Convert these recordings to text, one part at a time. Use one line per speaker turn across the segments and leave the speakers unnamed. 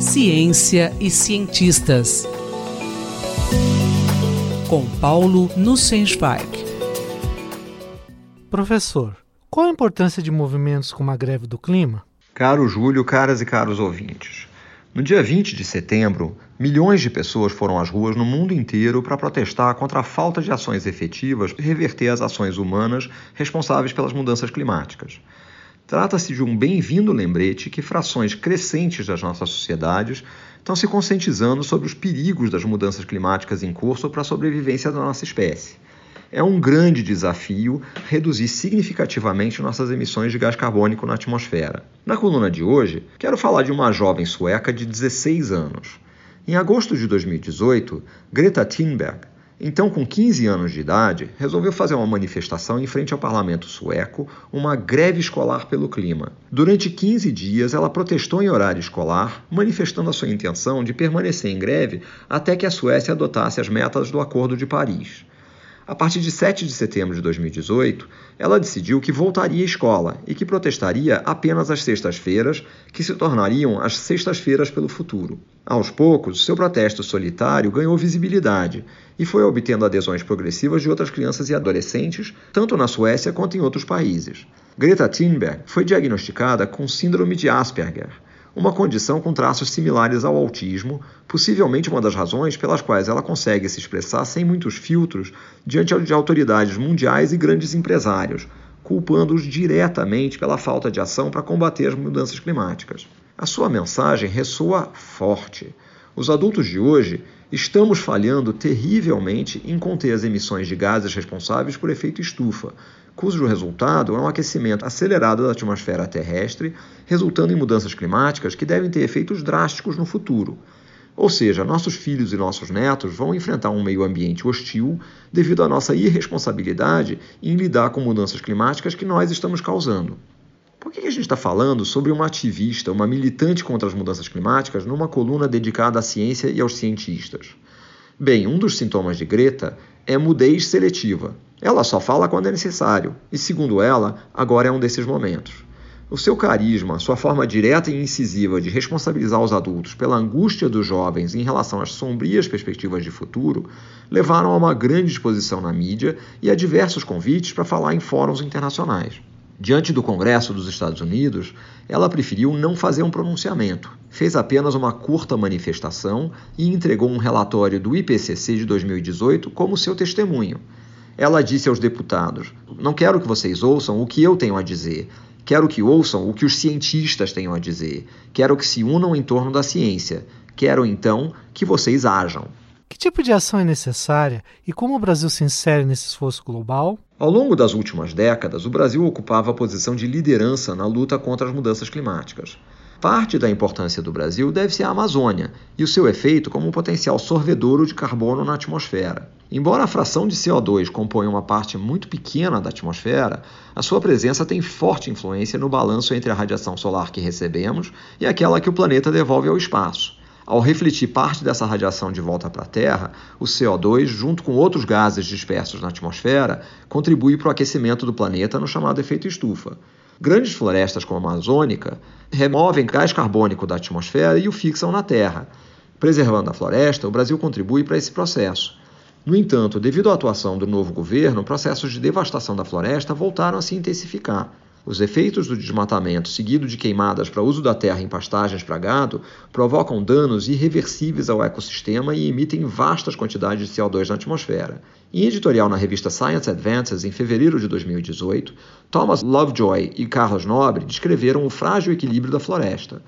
Ciência e cientistas. Com Paulo Nussensweig.
Professor, qual a importância de movimentos como a greve do clima?
Caro Júlio, caras e caros ouvintes. No dia 20 de setembro, milhões de pessoas foram às ruas no mundo inteiro para protestar contra a falta de ações efetivas e reverter as ações humanas responsáveis pelas mudanças climáticas. Trata-se de um bem-vindo lembrete que frações crescentes das nossas sociedades estão se conscientizando sobre os perigos das mudanças climáticas em curso para a sobrevivência da nossa espécie. É um grande desafio reduzir significativamente nossas emissões de gás carbônico na atmosfera. Na coluna de hoje, quero falar de uma jovem sueca de 16 anos. Em agosto de 2018, Greta Thunberg então, com 15 anos de idade, resolveu fazer uma manifestação em frente ao parlamento sueco, uma greve escolar pelo clima. Durante 15 dias, ela protestou em horário escolar, manifestando a sua intenção de permanecer em greve até que a Suécia adotasse as metas do Acordo de Paris. A partir de 7 de setembro de 2018, ela decidiu que voltaria à escola e que protestaria apenas às sextas-feiras, que se tornariam as sextas-feiras pelo futuro. Aos poucos, seu protesto solitário ganhou visibilidade e foi obtendo adesões progressivas de outras crianças e adolescentes, tanto na Suécia quanto em outros países. Greta Thunberg foi diagnosticada com síndrome de Asperger, uma condição com traços similares ao autismo, possivelmente uma das razões pelas quais ela consegue se expressar sem muitos filtros diante de autoridades mundiais e grandes empresários, culpando-os diretamente pela falta de ação para combater as mudanças climáticas. A sua mensagem ressoa forte. Os adultos de hoje estamos falhando terrivelmente em conter as emissões de gases responsáveis por efeito estufa, cujo resultado é um aquecimento acelerado da atmosfera terrestre, resultando em mudanças climáticas que devem ter efeitos drásticos no futuro. Ou seja, nossos filhos e nossos netos vão enfrentar um meio ambiente hostil devido à nossa irresponsabilidade em lidar com mudanças climáticas que nós estamos causando. Por que a gente está falando sobre uma ativista, uma militante contra as mudanças climáticas, numa coluna dedicada à ciência e aos cientistas? Bem, um dos sintomas de Greta é mudez seletiva. Ela só fala quando é necessário, e segundo ela, agora é um desses momentos. O seu carisma, sua forma direta e incisiva de responsabilizar os adultos pela angústia dos jovens em relação às sombrias perspectivas de futuro, levaram a uma grande exposição na mídia e a diversos convites para falar em fóruns internacionais. Diante do Congresso dos Estados Unidos, ela preferiu não fazer um pronunciamento. Fez apenas uma curta manifestação e entregou um relatório do IPCC de 2018 como seu testemunho. Ela disse aos deputados: Não quero que vocês ouçam o que eu tenho a dizer. Quero que ouçam o que os cientistas tenham a dizer. Quero que se unam em torno da ciência. Quero então que vocês ajam.
Que tipo de ação é necessária e como o Brasil se insere nesse esforço global?
Ao longo das últimas décadas, o Brasil ocupava a posição de liderança na luta contra as mudanças climáticas. Parte da importância do Brasil deve-se à Amazônia e o seu efeito como um potencial sorvedouro de carbono na atmosfera. Embora a fração de CO2 componha uma parte muito pequena da atmosfera, a sua presença tem forte influência no balanço entre a radiação solar que recebemos e aquela que o planeta devolve ao espaço. Ao refletir parte dessa radiação de volta para a Terra, o CO2, junto com outros gases dispersos na atmosfera, contribui para o aquecimento do planeta no chamado efeito estufa. Grandes florestas como a Amazônica removem gás carbônico da atmosfera e o fixam na Terra. Preservando a floresta, o Brasil contribui para esse processo. No entanto, devido à atuação do novo governo, processos de devastação da floresta voltaram a se intensificar. Os efeitos do desmatamento, seguido de queimadas para uso da terra em pastagens para gado, provocam danos irreversíveis ao ecossistema e emitem vastas quantidades de CO2 na atmosfera. Em editorial na revista Science Advances, em fevereiro de 2018, Thomas Lovejoy e Carlos Nobre descreveram o frágil equilíbrio da floresta.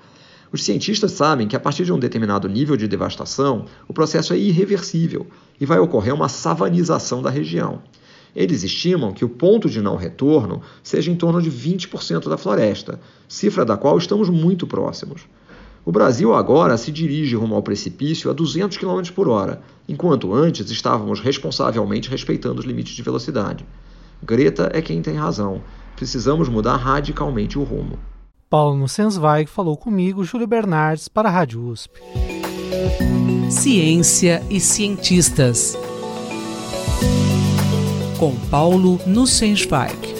Os cientistas sabem que a partir de um determinado nível de devastação, o processo é irreversível e vai ocorrer uma savanização da região. Eles estimam que o ponto de não retorno seja em torno de 20% da floresta, cifra da qual estamos muito próximos. O Brasil agora se dirige rumo ao precipício a 200 km por hora, enquanto antes estávamos responsavelmente respeitando os limites de velocidade. Greta é quem tem razão. Precisamos mudar radicalmente o rumo.
Paulo Nussensweig falou comigo, Júlio Bernardes, para a Rádio USP.
Ciência e cientistas com Paulo Nussensweig.